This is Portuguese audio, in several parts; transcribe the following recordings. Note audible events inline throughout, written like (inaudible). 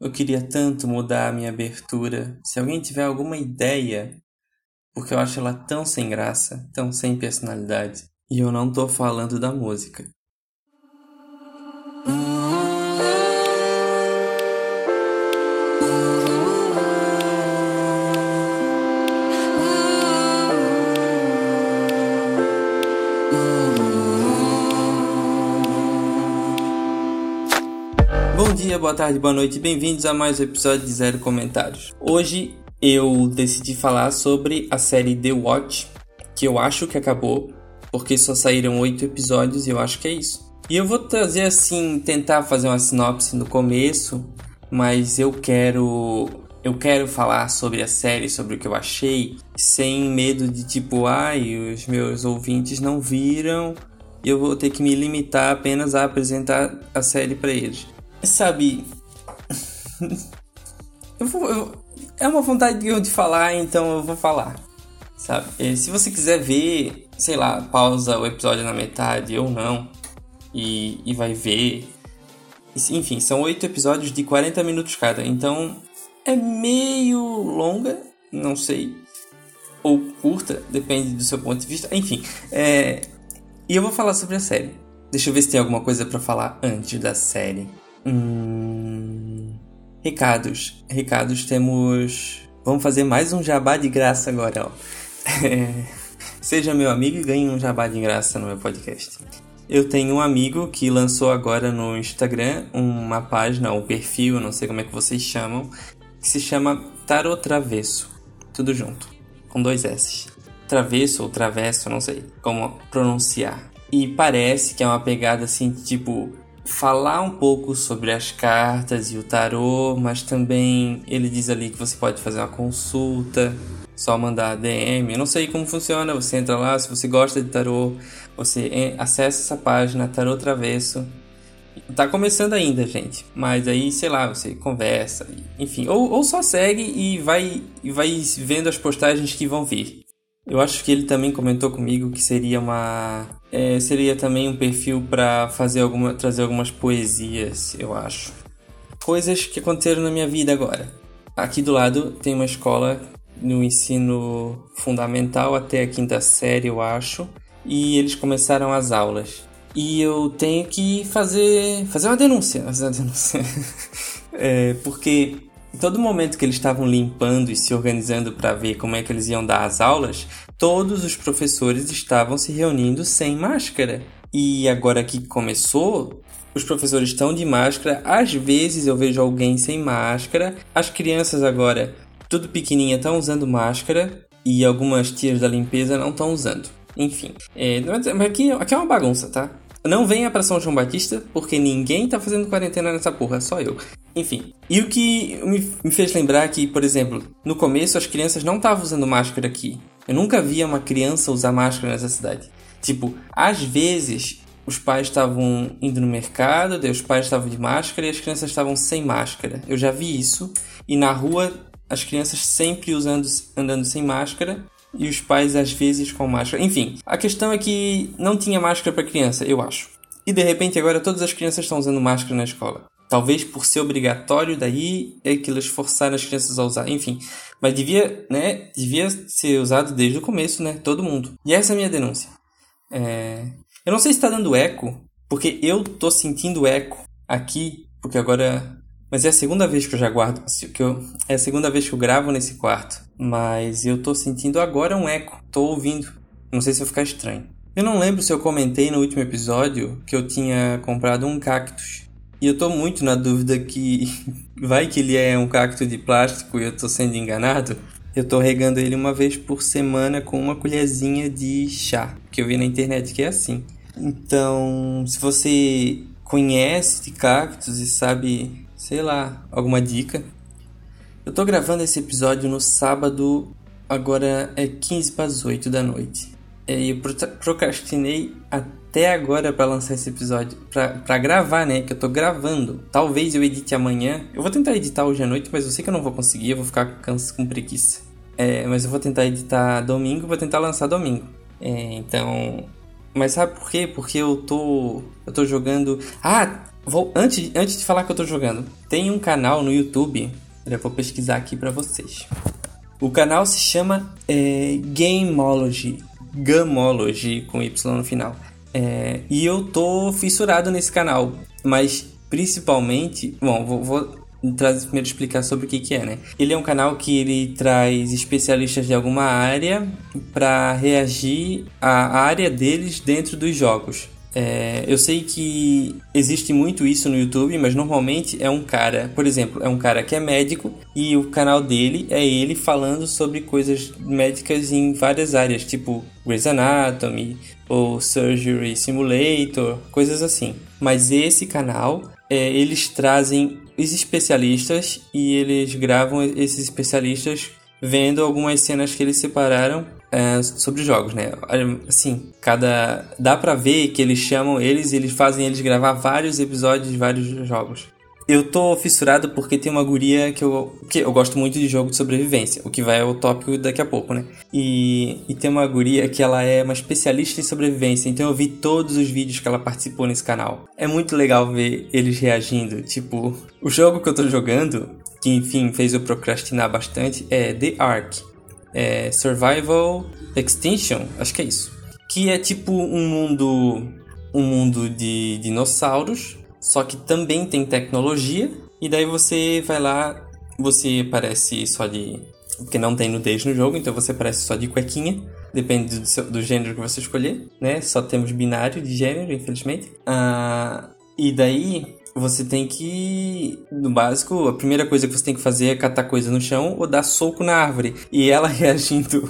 Eu queria tanto mudar a minha abertura. Se alguém tiver alguma ideia, porque eu acho ela tão sem graça, tão sem personalidade. E eu não tô falando da música. Dia, boa tarde, boa noite, bem-vindos a mais um episódio de Zero Comentários. Hoje eu decidi falar sobre a série The Watch, que eu acho que acabou, porque só saíram oito episódios e eu acho que é isso. E eu vou trazer assim, tentar fazer uma sinopse no começo, mas eu quero eu quero falar sobre a série, sobre o que eu achei, sem medo de tipo, ai, os meus ouvintes não viram, e eu vou ter que me limitar apenas a apresentar a série para eles. Sabe, eu vou, eu, é uma vontade de falar, então eu vou falar. Sabe? E se você quiser ver, sei lá, pausa o episódio na metade ou não e, e vai ver. Enfim, são oito episódios de 40 minutos cada, então é meio longa, não sei, ou curta, depende do seu ponto de vista. Enfim, é... e eu vou falar sobre a série. Deixa eu ver se tem alguma coisa para falar antes da série. Hum... Recados. Recados temos. Vamos fazer mais um jabá de graça agora, ó. (laughs) Seja meu amigo e ganhe um jabá de graça no meu podcast. Eu tenho um amigo que lançou agora no Instagram uma página, um perfil, não sei como é que vocês chamam, que se chama Tarot Travesso. Tudo junto, com dois S. Travesso ou travesso, não sei como pronunciar. E parece que é uma pegada assim, tipo, falar um pouco sobre as cartas e o tarô, mas também ele diz ali que você pode fazer uma consulta, só mandar DM. Eu não sei como funciona, você entra lá, se você gosta de tarô, você acessa essa página Tarô Travesso Tá começando ainda, gente. Mas aí, sei lá, você conversa, enfim. Ou, ou só segue e vai, e vai vendo as postagens que vão vir. Eu acho que ele também comentou comigo que seria uma. É, seria também um perfil para fazer alguma. trazer algumas poesias, eu acho. Coisas que aconteceram na minha vida agora. Aqui do lado tem uma escola no ensino fundamental até a quinta série, eu acho. E eles começaram as aulas e eu tenho que fazer fazer uma denúncia, fazer uma (laughs) denúncia. é, porque todo momento que eles estavam limpando e se organizando para ver como é que eles iam dar as aulas, todos os professores estavam se reunindo sem máscara. E agora que começou, os professores estão de máscara, às vezes eu vejo alguém sem máscara, as crianças agora, tudo pequenininha, estão usando máscara e algumas tias da limpeza não estão usando. Enfim, é, mas aqui, aqui é uma bagunça, tá? Não venha para São João Batista, porque ninguém tá fazendo quarentena nessa porra, só eu. Enfim. E o que me fez lembrar que, por exemplo, no começo as crianças não estavam usando máscara aqui. Eu nunca via uma criança usar máscara nessa cidade. Tipo, às vezes os pais estavam indo no mercado, daí os pais estavam de máscara e as crianças estavam sem máscara. Eu já vi isso. E na rua as crianças sempre usando, andando sem máscara e os pais às vezes com máscara. Enfim, a questão é que não tinha máscara para criança, eu acho. E de repente agora todas as crianças estão usando máscara na escola. Talvez por ser obrigatório, daí é que eles forçaram as crianças a usar. Enfim, mas devia, né? Devia ser usado desde o começo, né? Todo mundo. E essa é a minha denúncia. É... Eu não sei se está dando eco, porque eu tô sentindo eco aqui, porque agora mas é a segunda vez que eu já guardo, que eu, é a segunda vez que eu gravo nesse quarto. Mas eu tô sentindo agora um eco, tô ouvindo. Não sei se vai ficar estranho. Eu não lembro se eu comentei no último episódio que eu tinha comprado um cactus. E eu tô muito na dúvida que (laughs) vai que ele é um cacto de plástico e eu tô sendo enganado. Eu tô regando ele uma vez por semana com uma colherzinha de chá, que eu vi na internet que é assim. Então, se você conhece de cactos e sabe sei lá, alguma dica. Eu tô gravando esse episódio no sábado, agora é 15 para as 8 da noite. E eu procrastinei até agora para lançar esse episódio, para gravar, né? Que eu tô gravando. Talvez eu edite amanhã. Eu vou tentar editar hoje à noite, mas eu sei que eu não vou conseguir, eu vou ficar com preguiça. É, mas eu vou tentar editar domingo, vou tentar lançar domingo. É, então, mas sabe por quê? Porque eu tô eu tô jogando. Ah, vou antes, antes de falar que eu tô jogando, tem um canal no YouTube, eu vou pesquisar aqui para vocês. O canal se chama é, Gameology, Gamology com Y no final. É, e eu tô fissurado nesse canal, mas principalmente, bom, vou, vou primeiro explicar sobre o que, que é, né? Ele é um canal que ele traz especialistas de alguma área para reagir à área deles dentro dos jogos. É, eu sei que existe muito isso no YouTube, mas normalmente é um cara, por exemplo, é um cara que é médico e o canal dele é ele falando sobre coisas médicas em várias áreas, tipo Grey's Anatomy ou Surgery Simulator, coisas assim. Mas esse canal, é, eles trazem os especialistas e eles gravam esses especialistas vendo algumas cenas que eles separaram é, sobre jogos, né? Assim, cada dá para ver que eles chamam eles e eles fazem eles gravar vários episódios de vários jogos. Eu tô fissurado porque tem uma guria que eu, que eu gosto muito de jogo de sobrevivência, o que vai ao tópico daqui a pouco, né? E, e tem uma guria que ela é uma especialista em sobrevivência, então eu vi todos os vídeos que ela participou nesse canal. É muito legal ver eles reagindo, tipo, o jogo que eu tô jogando, que enfim fez eu procrastinar bastante, é The Ark. É Survival Extinction, acho que é isso. Que é tipo um mundo um mundo de dinossauros só que também tem tecnologia, e daí você vai lá, você parece só de. Porque não tem nudez no jogo, então você parece só de cuequinha. Depende do, seu, do gênero que você escolher, né? Só temos binário de gênero, infelizmente. Ah, e daí você tem que, no básico, a primeira coisa que você tem que fazer é catar coisa no chão ou dar soco na árvore. E ela (laughs) reagindo,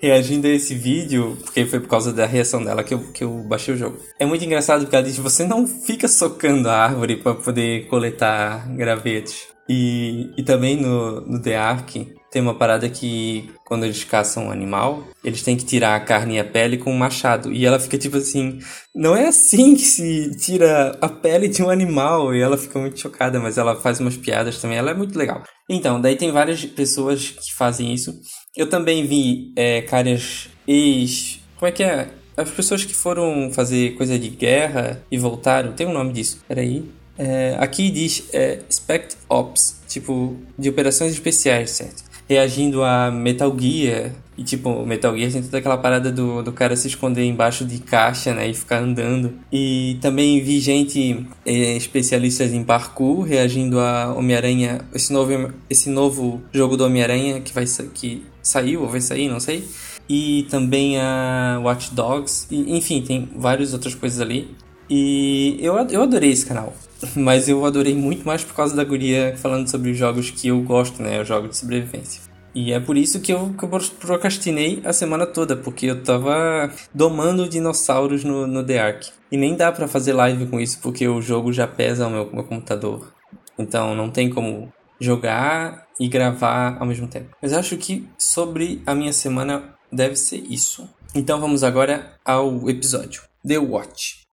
reagindo a esse vídeo, porque foi por causa da reação dela que eu, que eu baixei o jogo. É muito engraçado porque ela diz: você não fica socando a árvore para poder coletar gravetos. E, e também no, no The Ark tem uma parada que quando eles caçam um animal, eles têm que tirar a carne e a pele com um machado. E ela fica tipo assim: não é assim que se tira a pele de um animal. E ela fica muito chocada, mas ela faz umas piadas também. Ela é muito legal. Então, daí tem várias pessoas que fazem isso. Eu também vi é, caras ex. Como é que é? As pessoas que foram fazer coisa de guerra e voltaram. Tem um nome disso. Peraí. É, aqui diz é, Spect Ops, tipo, de operações especiais, certo? Reagindo a Metal Gear. E tipo, Metal Gear tem toda aquela parada do, do cara se esconder embaixo de caixa, né? E ficar andando. E também vi gente é, especialistas em parkour reagindo a Homem-Aranha, esse novo, esse novo jogo do Homem-Aranha que vai que saiu ou vai sair, não sei. E também a Watch Dogs. E, enfim, tem várias outras coisas ali. E eu, eu adorei esse canal. (laughs) Mas eu adorei muito mais por causa da guria falando sobre os jogos que eu gosto, né? Os jogos de sobrevivência. E é por isso que eu, que eu procrastinei a semana toda, porque eu tava domando dinossauros no, no The Ark. E nem dá para fazer live com isso, porque o jogo já pesa o meu, meu computador. Então não tem como jogar e gravar ao mesmo tempo. Mas acho que sobre a minha semana deve ser isso. Então vamos agora ao episódio. The Watch.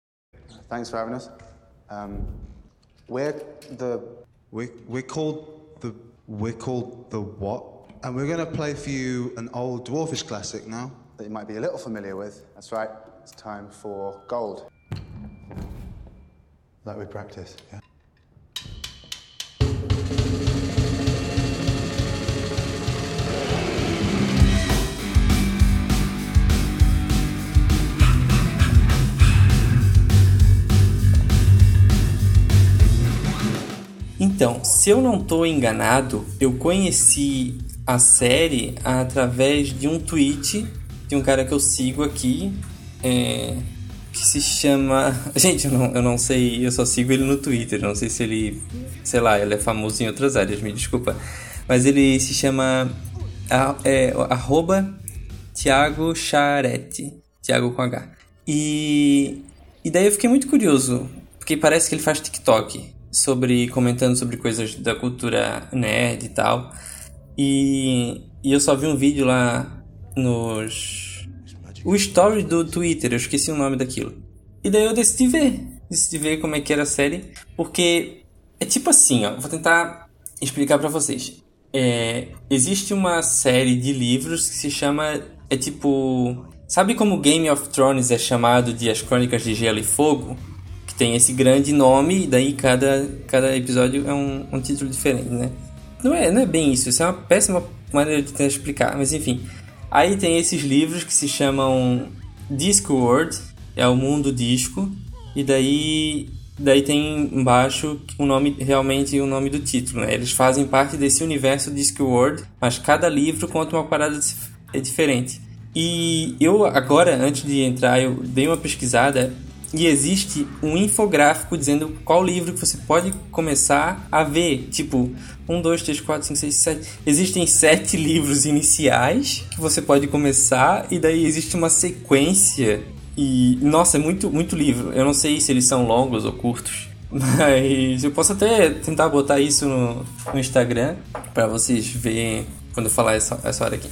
Thanks for having us. Um, we're the. We're, we're called the. We're called the what? And we're going to play for you an old dwarfish classic now. That you might be a little familiar with. That's right. It's time for gold. Like we practice, yeah. Então, se eu não estou enganado, eu conheci a série através de um tweet de um cara que eu sigo aqui, é, que se chama. (laughs) Gente, eu não, eu não sei, eu só sigo ele no Twitter, não sei se ele. Sei lá, ele é famoso em outras áreas, me desculpa. Mas ele se chama. É, arroba Thiago Charete. Com H. E. E daí eu fiquei muito curioso, porque parece que ele faz TikTok sobre comentando sobre coisas da cultura nerd e tal. E, e eu só vi um vídeo lá nos o story do Twitter, eu esqueci o nome daquilo. E daí eu decidi ver, decidi ver como é que era a série, porque é tipo assim, ó, vou tentar explicar para vocês. É, existe uma série de livros que se chama é tipo, sabe como Game of Thrones é chamado de As Crônicas de Gelo e Fogo? Tem esse grande nome e daí cada, cada episódio é um, um título diferente, né? Não é, não é bem isso, isso é uma péssima maneira de tentar explicar, mas enfim. Aí tem esses livros que se chamam Discworld, é o mundo disco, e daí daí tem embaixo o nome realmente o nome do título, né? Eles fazem parte desse universo Discworld, mas cada livro conta uma parada é diferente. E eu agora antes de entrar eu dei uma pesquisada e existe um infográfico dizendo qual livro que você pode começar a ver. Tipo, 1, 2, 3, 4, 5, 6, 7. Existem sete livros iniciais que você pode começar, e daí existe uma sequência. E, nossa, é muito, muito livro. Eu não sei se eles são longos ou curtos. (laughs) Mas eu posso até tentar botar isso no, no Instagram para vocês verem quando eu falar essa, essa hora aqui.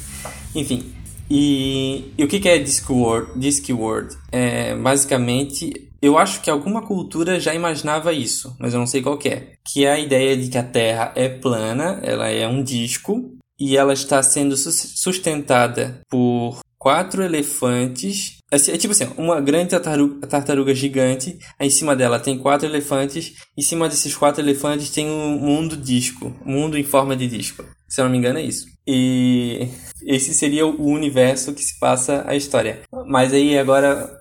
Enfim, e, e o que, que é Discworld? Discworld? É, basicamente, eu acho que alguma cultura já imaginava isso, mas eu não sei qual que é. Que é a ideia de que a Terra é plana, ela é um disco, e ela está sendo sustentada por quatro elefantes. É tipo assim, uma grande tartaruga, tartaruga gigante. Aí em cima dela tem quatro elefantes. Em cima desses quatro elefantes tem um mundo disco. Um mundo em forma de disco. Se eu não me engano, é isso. E esse seria o universo que se passa a história. Mas aí agora,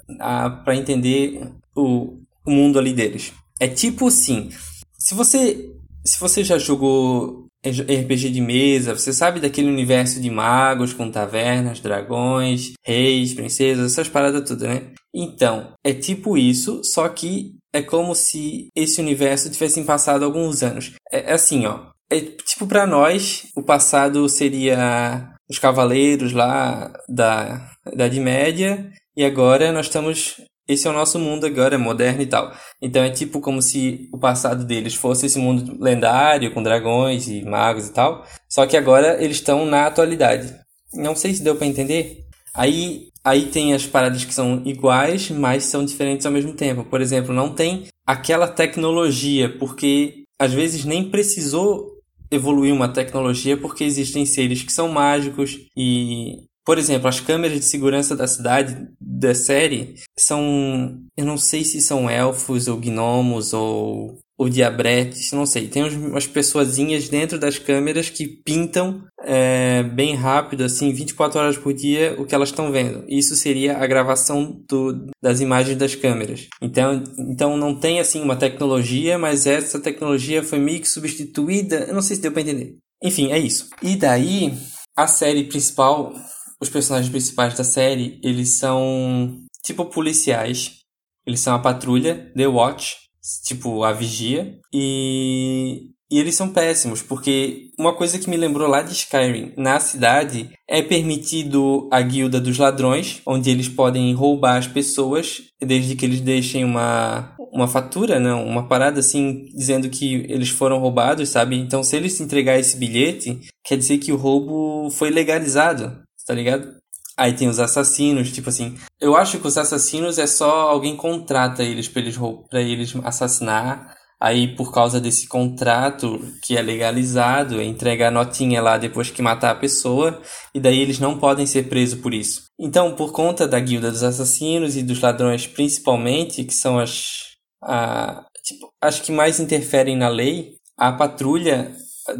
para entender o, o mundo ali deles. É tipo assim, se você se você já jogou RPG de mesa, você sabe daquele universo de magos com tavernas, dragões, reis, princesas, essas paradas tudo, né? Então, é tipo isso, só que é como se esse universo tivesse passado alguns anos. É, é assim, ó. É tipo para nós, o passado seria os cavaleiros lá da Idade Média e agora nós estamos esse é o nosso mundo agora, moderno e tal. Então é tipo como se o passado deles fosse esse mundo lendário, com dragões e magos e tal. Só que agora eles estão na atualidade. Não sei se deu para entender. Aí, aí tem as paradas que são iguais, mas são diferentes ao mesmo tempo. Por exemplo, não tem aquela tecnologia, porque às vezes nem precisou evoluir uma tecnologia porque existem seres que são mágicos e por exemplo, as câmeras de segurança da cidade da série são. Eu não sei se são elfos ou gnomos ou, ou diabretes, não sei. Tem umas pessoazinhas dentro das câmeras que pintam é, bem rápido, assim, 24 horas por dia, o que elas estão vendo. Isso seria a gravação do, das imagens das câmeras. Então, então não tem assim uma tecnologia, mas essa tecnologia foi meio que substituída. Eu não sei se deu para entender. Enfim, é isso. E daí, a série principal os personagens principais da série, eles são tipo policiais. Eles são a patrulha, The Watch, tipo a vigia, e e eles são péssimos, porque uma coisa que me lembrou lá de Skyrim, na cidade é permitido a guilda dos ladrões, onde eles podem roubar as pessoas, desde que eles deixem uma, uma fatura, não, uma parada assim, dizendo que eles foram roubados, sabe? Então, se eles entregar esse bilhete, quer dizer que o roubo foi legalizado tá ligado? Aí tem os assassinos, tipo assim. Eu acho que os assassinos é só alguém contrata eles pra eles, pra eles assassinar. Aí, por causa desse contrato que é legalizado, entrega a notinha lá depois que matar a pessoa, e daí eles não podem ser presos por isso. Então, por conta da guilda dos assassinos e dos ladrões, principalmente, que são as. A, tipo, as que mais interferem na lei, a patrulha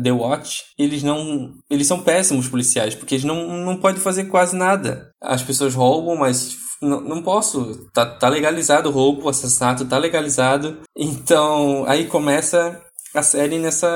The Watch, eles não. Eles são péssimos policiais, porque eles não, não podem fazer quase nada. As pessoas roubam, mas não, não posso. Tá, tá legalizado o roubo, o assassinato tá legalizado. Então, aí começa a série nessa.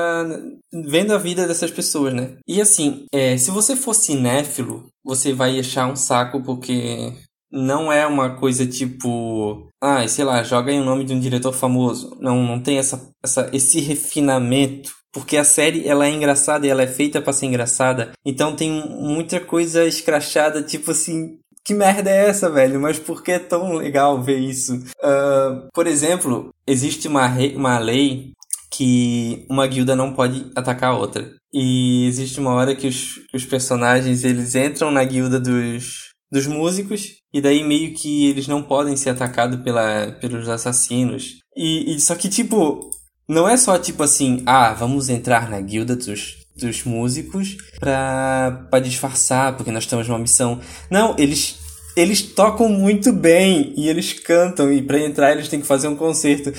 vendo a vida dessas pessoas, né? E assim, é, se você for cinéfilo, você vai achar um saco porque não é uma coisa tipo, ah, sei lá, joga aí o nome de um diretor famoso. Não, não tem essa, essa, esse refinamento porque a série ela é engraçada e ela é feita para ser engraçada. Então tem muita coisa escrachada, tipo assim, que merda é essa, velho? Mas por que é tão legal ver isso? Uh, por exemplo, existe uma, uma lei que uma guilda não pode atacar a outra. E existe uma hora que os, os personagens eles entram na guilda dos, dos músicos e daí meio que eles não podem ser atacados pela, pelos assassinos. E, e só que tipo não é só tipo assim, ah, vamos entrar na guilda dos, dos músicos pra, pra disfarçar, porque nós estamos numa missão. Não, eles eles tocam muito bem e eles cantam e para entrar eles têm que fazer um concerto.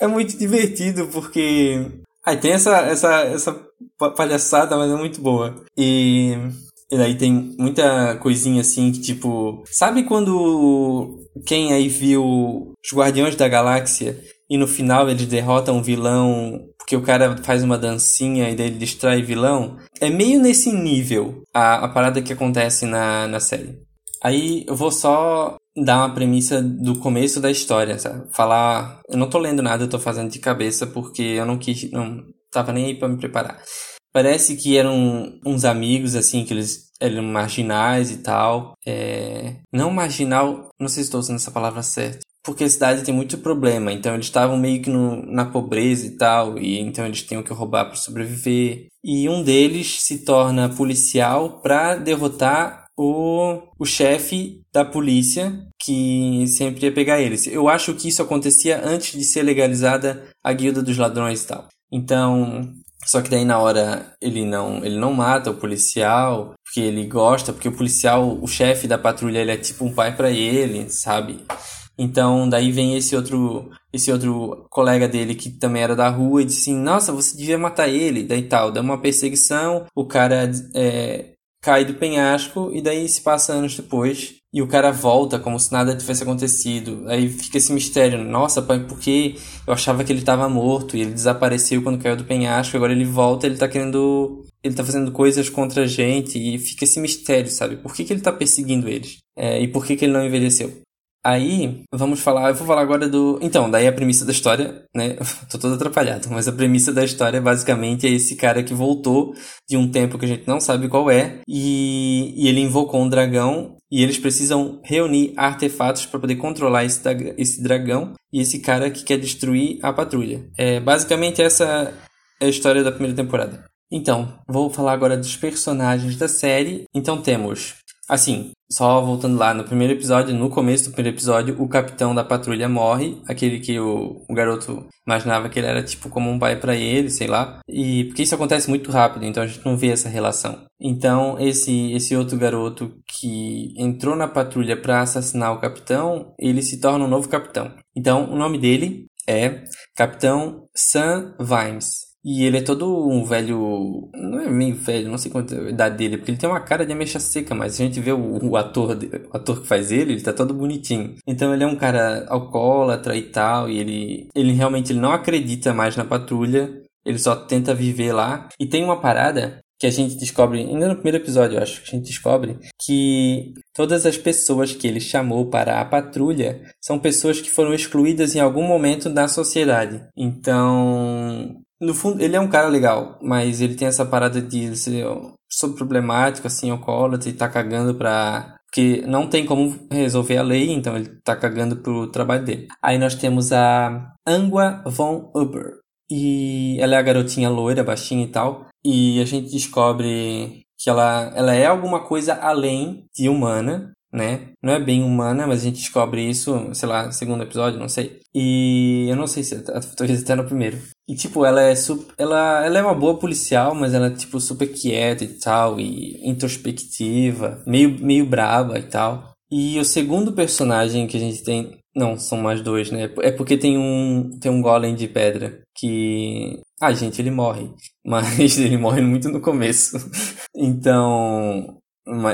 é muito divertido porque aí tem essa essa essa palhaçada, mas é muito boa. E e daí tem muita coisinha assim que tipo, sabe quando quem aí viu os Guardiões da Galáxia e no final eles derrotam um vilão porque o cara faz uma dancinha e daí ele distrai vilão? É meio nesse nível a, a parada que acontece na, na série. Aí eu vou só dar uma premissa do começo da história, sabe? Falar. Eu não tô lendo nada, eu tô fazendo de cabeça porque eu não quis. Não tava nem aí pra me preparar. Parece que eram uns amigos, assim, que eles eram marginais e tal. É... Não marginal, não sei se estou usando essa palavra certa. Porque a cidade tem muito problema, então eles estavam meio que no, na pobreza e tal, e então eles tinham que roubar para sobreviver. E um deles se torna policial para derrotar o, o chefe da polícia que sempre ia pegar eles. Eu acho que isso acontecia antes de ser legalizada a guilda dos ladrões e tal. Então, só que daí na hora ele não, ele não mata o policial, porque ele gosta, porque o policial, o chefe da patrulha, ele é tipo um pai para ele, sabe? Então daí vem esse outro esse outro colega dele que também era da rua e disse assim, nossa, você devia matar ele, daí tal, dá uma perseguição, o cara é, cai do penhasco e daí se passa anos depois e o cara volta como se nada tivesse acontecido. Aí fica esse mistério, nossa, pai, porque eu achava que ele estava morto e ele desapareceu quando caiu do penhasco, agora ele volta, ele tá querendo ele tá fazendo coisas contra a gente e fica esse mistério, sabe? Por que, que ele tá perseguindo eles? É, e por que, que ele não envelheceu? Aí, vamos falar, eu vou falar agora do. Então, daí a premissa da história, né? (laughs) Tô todo atrapalhado, mas a premissa da história basicamente é esse cara que voltou de um tempo que a gente não sabe qual é, e, e ele invocou um dragão, e eles precisam reunir artefatos para poder controlar esse, esse dragão e esse cara que quer destruir a patrulha. É, basicamente, essa é a história da primeira temporada. Então, vou falar agora dos personagens da série. Então temos Assim, só voltando lá no primeiro episódio, no começo do primeiro episódio, o capitão da patrulha morre, aquele que o, o garoto imaginava que ele era tipo como um pai para ele, sei lá. E porque isso acontece muito rápido, então a gente não vê essa relação. Então, esse esse outro garoto que entrou na patrulha para assassinar o capitão, ele se torna um novo capitão. Então, o nome dele é Capitão Sam Vimes. E ele é todo um velho. Não é meio velho, não sei quanto é a idade dele, porque ele tem uma cara de ameixa seca, mas a gente vê o, o ator o ator que faz ele, ele tá todo bonitinho. Então ele é um cara alcoólatra e tal, e ele, ele realmente ele não acredita mais na patrulha, ele só tenta viver lá. E tem uma parada que a gente descobre, ainda no primeiro episódio, eu acho que a gente descobre que todas as pessoas que ele chamou para a patrulha são pessoas que foram excluídas em algum momento da sociedade. Então, no fundo, ele é um cara legal, mas ele tem essa parada de ser sobre problemático, assim, alcoólatra e tá cagando pra. Porque não tem como resolver a lei, então ele tá cagando pro trabalho dele. Aí nós temos a Angua von Uber. E ela é a garotinha loira, baixinha e tal. E a gente descobre que ela, ela é alguma coisa além de humana né? Não é bem humana, mas a gente descobre isso, sei lá, segundo episódio, não sei. E eu não sei se talvez até no primeiro. E tipo, ela é super, ela, ela é uma boa policial, mas ela é tipo super quieta e tal e introspectiva, meio meio brava e tal. E o segundo personagem que a gente tem, não, são mais dois, né? É porque tem um tem um golem de pedra que ah, gente, ele morre, (laughs) mas ele morre muito no começo. (laughs) então,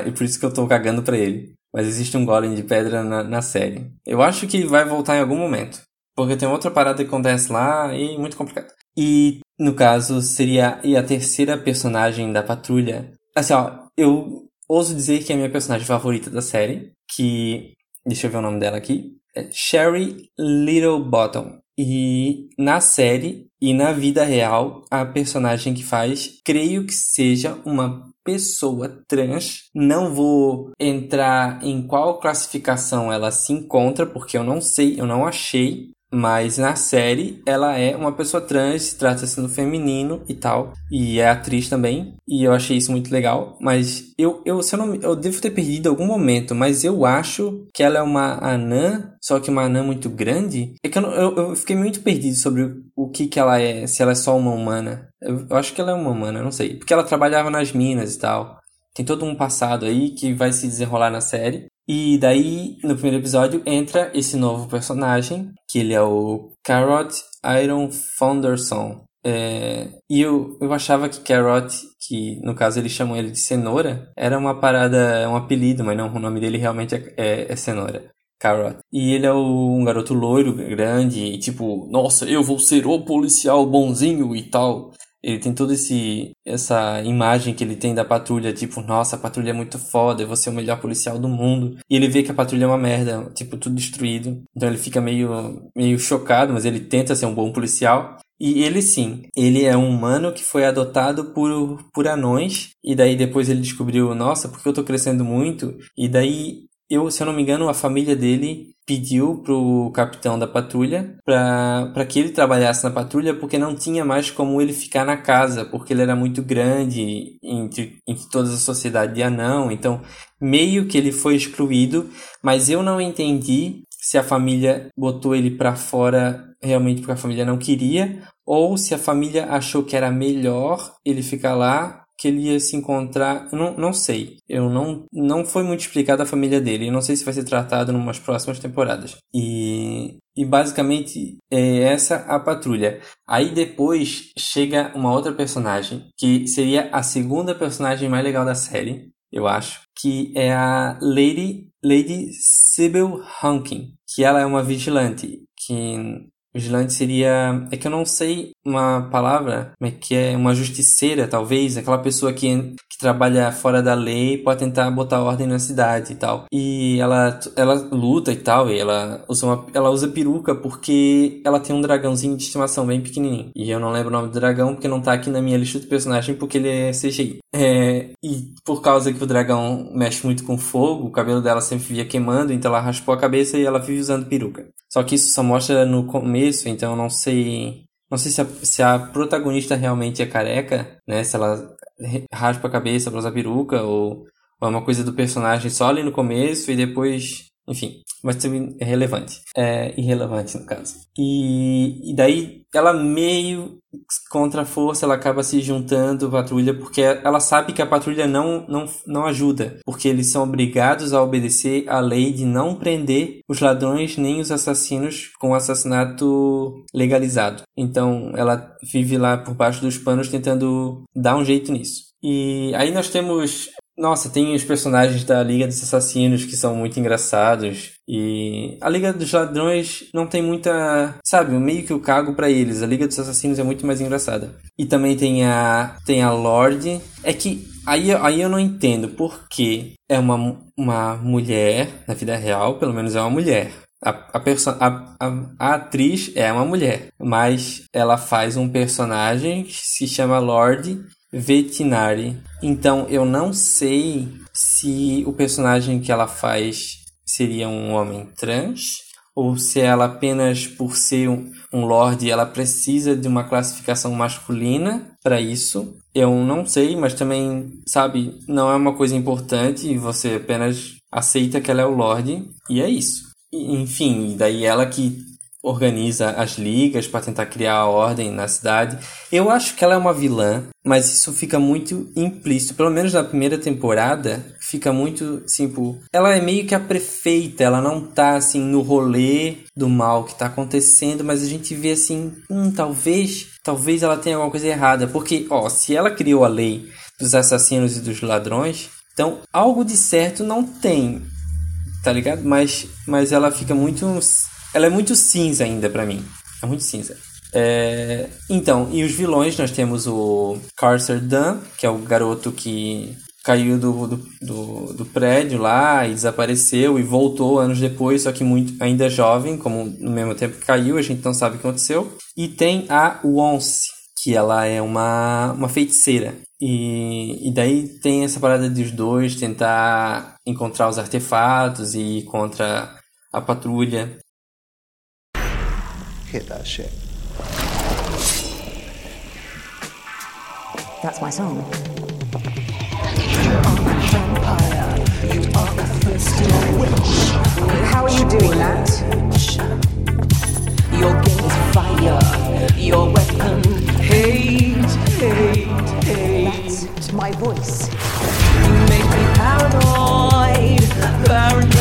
e por isso que eu tô cagando pra ele. Mas existe um golem de pedra na, na série. Eu acho que vai voltar em algum momento. Porque tem outra parada que acontece lá e muito complicado. E, no caso, seria e a terceira personagem da patrulha. Assim, ó, eu ouso dizer que é a minha personagem favorita da série. Que. Deixa eu ver o nome dela aqui. É Sherry Littlebottom. E na série e na vida real, a personagem que faz, creio que seja uma pessoa trans. Não vou entrar em qual classificação ela se encontra, porque eu não sei, eu não achei. Mas na série ela é uma pessoa trans, trata-se no feminino e tal. E é atriz também. E eu achei isso muito legal. Mas eu, eu, se eu, não, eu devo ter perdido algum momento. Mas eu acho que ela é uma anã, só que uma anã muito grande. É que eu, eu, eu fiquei muito perdido sobre o que, que ela é. Se ela é só uma humana. Eu, eu acho que ela é uma humana, não sei. Porque ela trabalhava nas minas e tal. tem todo um passado aí que vai se desenrolar na série. E daí, no primeiro episódio, entra esse novo personagem, que ele é o Carrot Iron Founderson. É, e eu, eu achava que Carrot, que no caso eles chamam ele de Cenoura, era uma parada, um apelido, mas não, o nome dele realmente é, é, é Cenoura. Carrot. E ele é um garoto loiro, grande, e tipo, nossa, eu vou ser o policial bonzinho e tal. Ele tem toda esse essa imagem que ele tem da patrulha, tipo, nossa, a patrulha é muito foda, vou ser o melhor policial do mundo. E ele vê que a patrulha é uma merda, tipo, tudo destruído. Então ele fica meio meio chocado, mas ele tenta ser um bom policial. E ele sim, ele é um humano que foi adotado por, por anões, e daí depois ele descobriu, nossa, porque eu tô crescendo muito, e daí eu, se eu não me engano, a família dele pediu pro capitão da patrulha para que ele trabalhasse na patrulha porque não tinha mais como ele ficar na casa, porque ele era muito grande entre, entre toda a sociedade de anão, então meio que ele foi excluído, mas eu não entendi se a família botou ele para fora realmente porque a família não queria ou se a família achou que era melhor ele ficar lá que ele ia se encontrar. Eu não, não sei. Eu não, não foi muito explicado a família dele. Eu não sei se vai ser tratado em umas próximas temporadas. E, e basicamente é essa a patrulha. Aí depois chega uma outra personagem que seria a segunda personagem mais legal da série, eu acho, que é a Lady Lady Sybil Hunkin, que ela é uma vigilante que Vigilante seria. É que eu não sei uma palavra, mas que é uma justiceira, talvez. Aquela pessoa que, que trabalha fora da lei pode tentar botar ordem na cidade e tal. E ela, ela luta e tal, e ela usa, uma, ela usa peruca porque ela tem um dragãozinho de estimação bem pequenininho. E eu não lembro o nome do dragão porque não tá aqui na minha lista do personagem porque ele é CGI. É, e por causa que o dragão mexe muito com fogo, o cabelo dela sempre via queimando, então ela raspou a cabeça e ela vive usando peruca. Só que isso só mostra no começo, então não sei. Não sei se a, se a protagonista realmente é careca, né? Se ela raspa a cabeça pra usar peruca, ou, ou é uma coisa do personagem só ali no começo e depois enfim, mas também é relevante. É irrelevante, no caso. E, e daí ela meio contra a força, ela acaba se juntando à patrulha porque ela sabe que a patrulha não, não, não ajuda, porque eles são obrigados a obedecer a lei de não prender os ladrões nem os assassinos com assassinato legalizado. Então ela vive lá por baixo dos panos tentando dar um jeito nisso. E aí nós temos nossa, tem os personagens da Liga dos Assassinos que são muito engraçados. E a Liga dos Ladrões não tem muita. Sabe, meio que eu cago para eles. A Liga dos Assassinos é muito mais engraçada. E também tem a. Tem a Lorde. É que aí, aí eu não entendo porque é uma, uma mulher na vida real, pelo menos é uma mulher. A, a, a, a, a, atriz é uma mulher, mas ela faz um personagem que se chama Lorde Vetinari. Então eu não sei se o personagem que ela faz seria um homem trans ou se ela apenas por ser um, um lord ela precisa de uma classificação masculina para isso. Eu não sei, mas também, sabe, não é uma coisa importante, você apenas aceita que ela é o lord e é isso. enfim, daí ela que organiza as ligas para tentar criar a ordem na cidade. Eu acho que ela é uma vilã, mas isso fica muito implícito. Pelo menos na primeira temporada, fica muito, tipo, ela é meio que a prefeita, ela não tá assim no rolê do mal que tá acontecendo, mas a gente vê assim, hum, talvez, talvez ela tenha alguma coisa errada, porque, ó, se ela criou a lei dos assassinos e dos ladrões, então algo de certo não tem, tá ligado? Mas mas ela fica muito ela é muito cinza ainda para mim. É muito cinza. É... Então, e os vilões, nós temos o Carcer Dunn, que é o garoto que caiu do, do, do, do, prédio lá e desapareceu e voltou anos depois, só que muito ainda jovem, como no mesmo tempo que caiu, a gente não sabe o que aconteceu. E tem a Once, que ela é uma, uma feiticeira. E, e daí tem essa parada dos dois tentar encontrar os artefatos e ir contra a patrulha. hit that shit. That's my song. How are you doing that? Your fire, your weapon, hate, hate, hate. That's my voice. You make me paranoid, paranoid.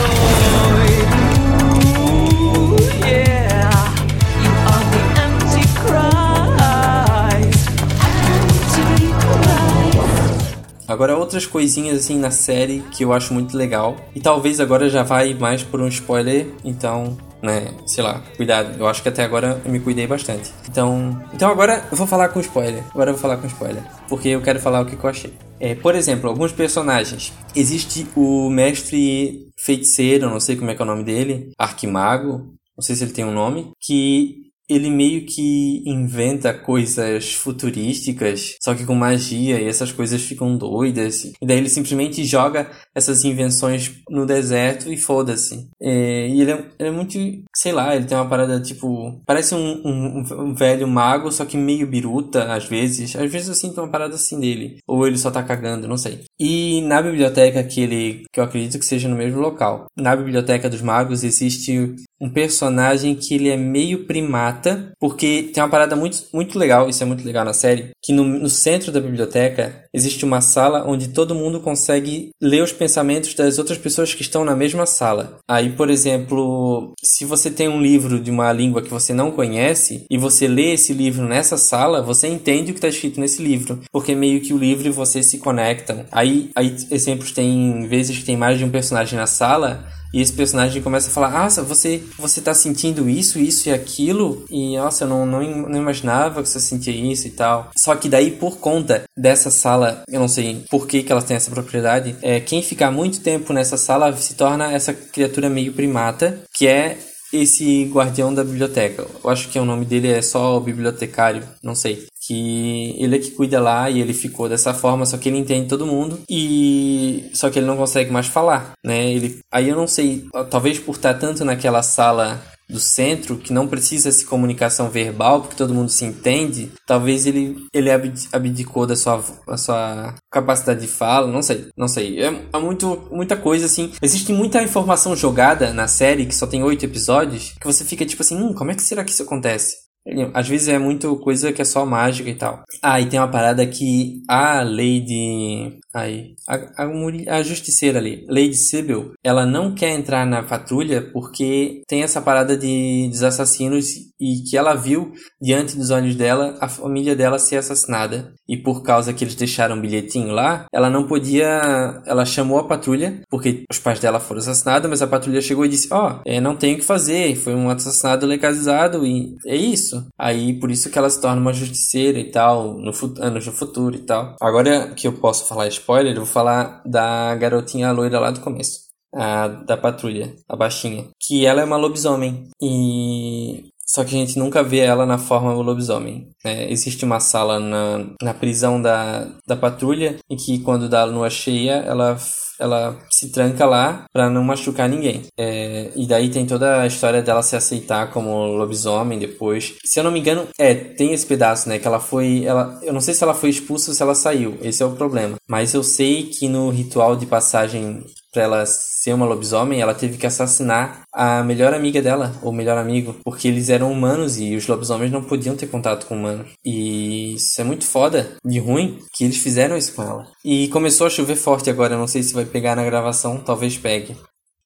Agora, outras coisinhas assim na série que eu acho muito legal. E talvez agora já vai mais por um spoiler, então né? Sei lá, cuidado. Eu acho que até agora eu me cuidei bastante. Então, então agora eu vou falar com spoiler. Agora eu vou falar com spoiler, porque eu quero falar o que, que eu achei. É, por exemplo, alguns personagens. Existe o mestre feiticeiro, não sei como é que é o nome dele, Arquimago, não sei se ele tem um nome, que ele meio que inventa coisas futurísticas, só que com magia, e essas coisas ficam doidas. E daí ele simplesmente joga essas invenções no deserto e foda-se. É, e ele é, ele é, muito, sei lá, ele tem uma parada tipo. Parece um, um, um, velho mago, só que meio biruta, às vezes. Às vezes eu sinto uma parada assim dele. Ou ele só tá cagando, não sei. E na biblioteca que ele. que eu acredito que seja no mesmo local. Na biblioteca dos magos existe um personagem que ele é meio primata, porque tem uma parada muito, muito legal, isso é muito legal na série, que no, no centro da biblioteca existe uma sala onde todo mundo consegue ler os pensamentos das outras pessoas que estão na mesma sala. Aí, por exemplo, se você tem um livro de uma língua que você não conhece e você lê esse livro nessa sala, você entende o que está escrito nesse livro, porque meio que o livro e você se conectam. Aí, aí exemplos tem vezes que tem mais de um personagem na sala e esse personagem começa a falar: Nossa, você, você tá sentindo isso, isso e aquilo. E nossa, eu não, não, não imaginava que você sentia isso e tal. Só que daí, por conta dessa sala, eu não sei por que, que ela tem essa propriedade, é, quem ficar muito tempo nessa sala se torna essa criatura meio primata, que é esse guardião da biblioteca. Eu acho que o nome dele é só o bibliotecário, não sei que ele é que cuida lá e ele ficou dessa forma, só que ele entende todo mundo e só que ele não consegue mais falar, né? Ele aí eu não sei, talvez por estar tanto naquela sala do centro que não precisa de comunicação verbal porque todo mundo se entende talvez ele ele abdicou da sua, da sua capacidade de fala não sei não sei. É, é muito muita coisa assim. Existe muita informação jogada na série que só tem oito episódios que você fica tipo assim hum, como é que será que isso acontece às vezes é muito coisa que é só mágica e tal. Ah, e tem uma parada que a Lady. Aí, a, a, a justiceira ali, Lady Sybil, ela não quer entrar na patrulha porque tem essa parada de, dos assassinos e que ela viu diante dos olhos dela a família dela ser assassinada. E por causa que eles deixaram um bilhetinho lá, ela não podia. Ela chamou a patrulha porque os pais dela foram assassinados, mas a patrulha chegou e disse: Ó, oh, é, não tem o que fazer, foi um assassinato legalizado e é isso isso. Aí por isso que ela se torna uma justiceira e tal, no anos no futuro e tal. Agora que eu posso falar spoiler, eu vou falar da garotinha loira lá do começo. A, da patrulha, a baixinha. Que ela é uma lobisomem. E só que a gente nunca vê ela na forma do lobisomem. Né? Existe uma sala na, na prisão da, da patrulha em que, quando dá lua cheia, ela ela se tranca lá para não machucar ninguém. É, e daí tem toda a história dela se aceitar como lobisomem depois. Se eu não me engano, é, tem esse pedaço, né? Que ela foi. Ela, eu não sei se ela foi expulsa ou se ela saiu. Esse é o problema. Mas eu sei que no ritual de passagem ela ser uma lobisomem, ela teve que assassinar a melhor amiga dela, ou melhor amigo, porque eles eram humanos e os lobisomens não podiam ter contato com humanos. E isso é muito foda de ruim que eles fizeram isso com ela. E começou a chover forte agora, não sei se vai pegar na gravação, talvez pegue.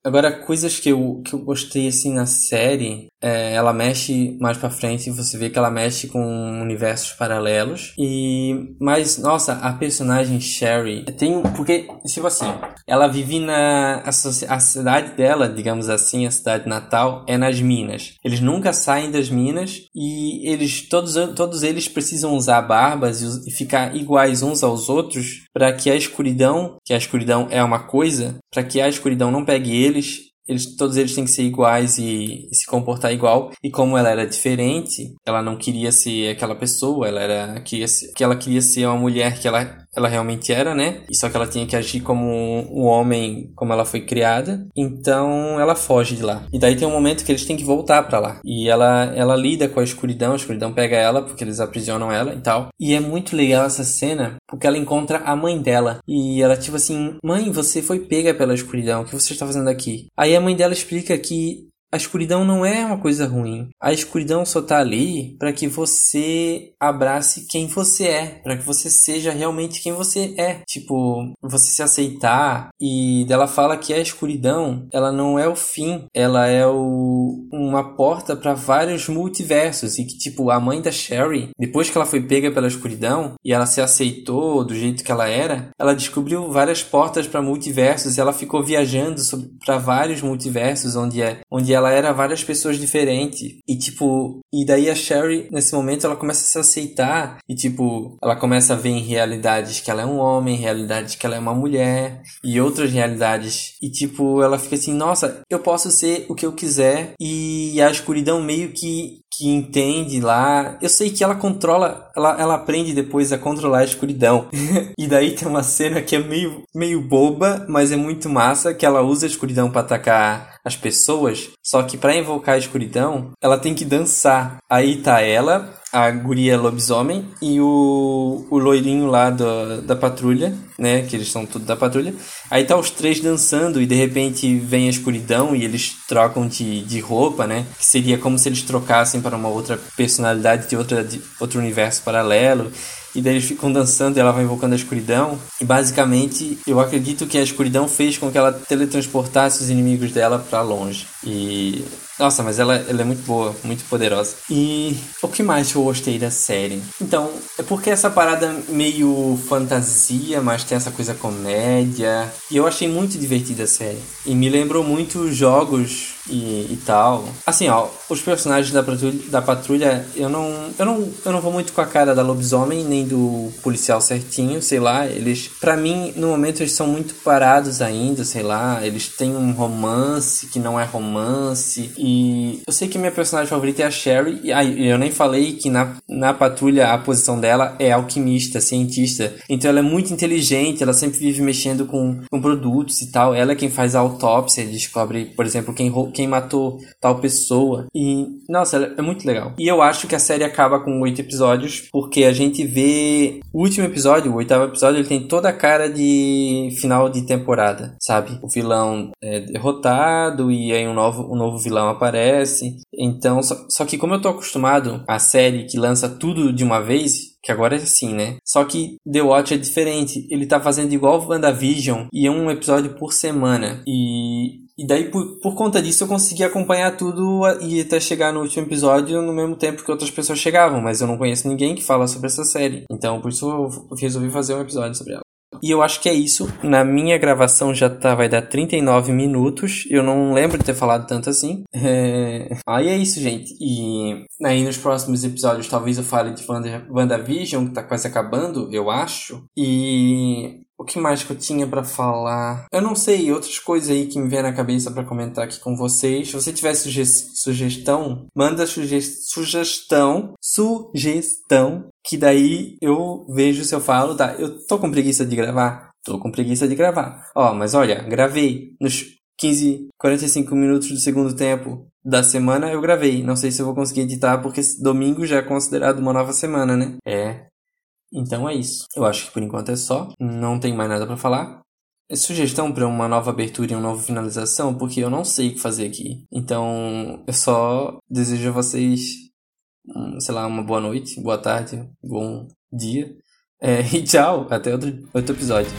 Agora, coisas que eu, que eu gostei assim na série, é, ela mexe mais para frente você vê que ela mexe com universos paralelos. E mas nossa, a personagem Sherry tem porque tipo assim, ela vive na a, a cidade dela, digamos assim, a cidade natal é nas minas. Eles nunca saem das minas e eles todos todos eles precisam usar barbas e, e ficar iguais uns aos outros para que a escuridão, que a escuridão é uma coisa, para que a escuridão não pegue eles eles, todos eles têm que ser iguais e, e, se comportar igual. E como ela era diferente, ela não queria ser aquela pessoa, ela era queria ser, que ela queria ser uma mulher que ela ela realmente era, né? E só que ela tinha que agir como um homem, como ela foi criada. Então ela foge de lá. E daí tem um momento que eles têm que voltar para lá. E ela ela lida com a escuridão, a escuridão pega ela porque eles aprisionam ela e tal. E é muito legal essa cena porque ela encontra a mãe dela. E ela tipo assim: "Mãe, você foi pega pela escuridão. O que você está fazendo aqui?" Aí a mãe dela explica que a escuridão não é uma coisa ruim. A escuridão só tá ali para que você abrace quem você é, para que você seja realmente quem você é. Tipo, você se aceitar e dela fala que a escuridão, ela não é o fim, ela é o, uma porta para vários multiversos e que tipo a mãe da Sherry, depois que ela foi pega pela escuridão e ela se aceitou do jeito que ela era, ela descobriu várias portas para multiversos e ela ficou viajando para vários multiversos onde é, onde ela era várias pessoas diferentes. E tipo, e daí a Sherry nesse momento ela começa a se aceitar. E tipo, ela começa a ver em realidades que ela é um homem, realidades que ela é uma mulher e outras realidades. E tipo, ela fica assim, nossa, eu posso ser o que eu quiser. E a escuridão meio que que entende lá. Eu sei que ela controla, ela, ela aprende depois a controlar a escuridão. (laughs) e daí tem uma cena que é meio, meio boba, mas é muito massa, que ela usa a escuridão para atacar as pessoas, só que para invocar a escuridão, ela tem que dançar. Aí tá ela, a guria lobisomem e o, o loirinho lá do, da patrulha, né? Que eles são tudo da patrulha. Aí tá os três dançando e de repente vem a escuridão e eles trocam de, de roupa, né? Que seria como se eles trocassem para uma outra personalidade de, outra, de outro universo paralelo. E daí eles ficam dançando e ela vai invocando a escuridão. E basicamente, eu acredito que a escuridão fez com que ela teletransportasse os inimigos dela para longe. E nossa, mas ela, ela é muito boa, muito poderosa. E o que mais eu gostei da série? Então, é porque essa parada meio fantasia, mas tem essa coisa comédia. E eu achei muito divertida a série. E me lembrou muito jogos e, e tal. Assim, ó, os personagens da patrulha, da patrulha, eu não, eu não eu não vou muito com a cara da lobisomem nem do policial certinho, sei lá, eles para mim no momento eles são muito parados ainda, sei lá, eles têm um romance que não é romance e eu sei que minha personagem favorita é a Sherry e eu nem falei que na, na patrulha a posição dela é alquimista, cientista. Então ela é muito inteligente, ela sempre vive mexendo com, com produtos e tal. Ela é quem faz a autópsia, descobre, por exemplo, quem quem matou tal pessoa. E, nossa, é muito legal. E eu acho que a série acaba com oito episódios, porque a gente vê o último episódio, o oitavo episódio, ele tem toda a cara de final de temporada, sabe? O vilão é derrotado e aí um novo, um novo vilão aparece. Então, só, só que como eu tô acostumado à série que lança tudo de uma vez, que agora é assim, né? Só que The Watch é diferente. Ele tá fazendo igual o WandaVision e é um episódio por semana. E e daí, por, por conta disso, eu consegui acompanhar tudo e até chegar no último episódio no mesmo tempo que outras pessoas chegavam, mas eu não conheço ninguém que fala sobre essa série. Então, por isso eu resolvi fazer um episódio sobre ela. E eu acho que é isso. Na minha gravação já tá, vai dar 39 minutos. Eu não lembro de ter falado tanto assim. É... Aí é isso, gente. E aí nos próximos episódios talvez eu fale de Wanda, WandaVision, que tá quase acabando, eu acho. E o que mais que eu tinha para falar? Eu não sei, outras coisas aí que me vêm na cabeça para comentar aqui com vocês. Se você tiver suge sugestão, manda suge sugestão, sugestão, que daí eu vejo se eu falo, tá? Eu tô com preguiça de gravar? Tô com preguiça de gravar. Ó, mas olha, gravei nos 15, 45 minutos do segundo tempo da semana eu gravei. Não sei se eu vou conseguir editar, porque domingo já é considerado uma nova semana, né? É, então é isso. Eu acho que por enquanto é só. Não tem mais nada para falar. É sugestão para uma nova abertura e uma nova finalização, porque eu não sei o que fazer aqui. Então eu só desejo a vocês, sei lá, uma boa noite, boa tarde, bom dia. É, (laughs) e tchau, até outro, outro episódio.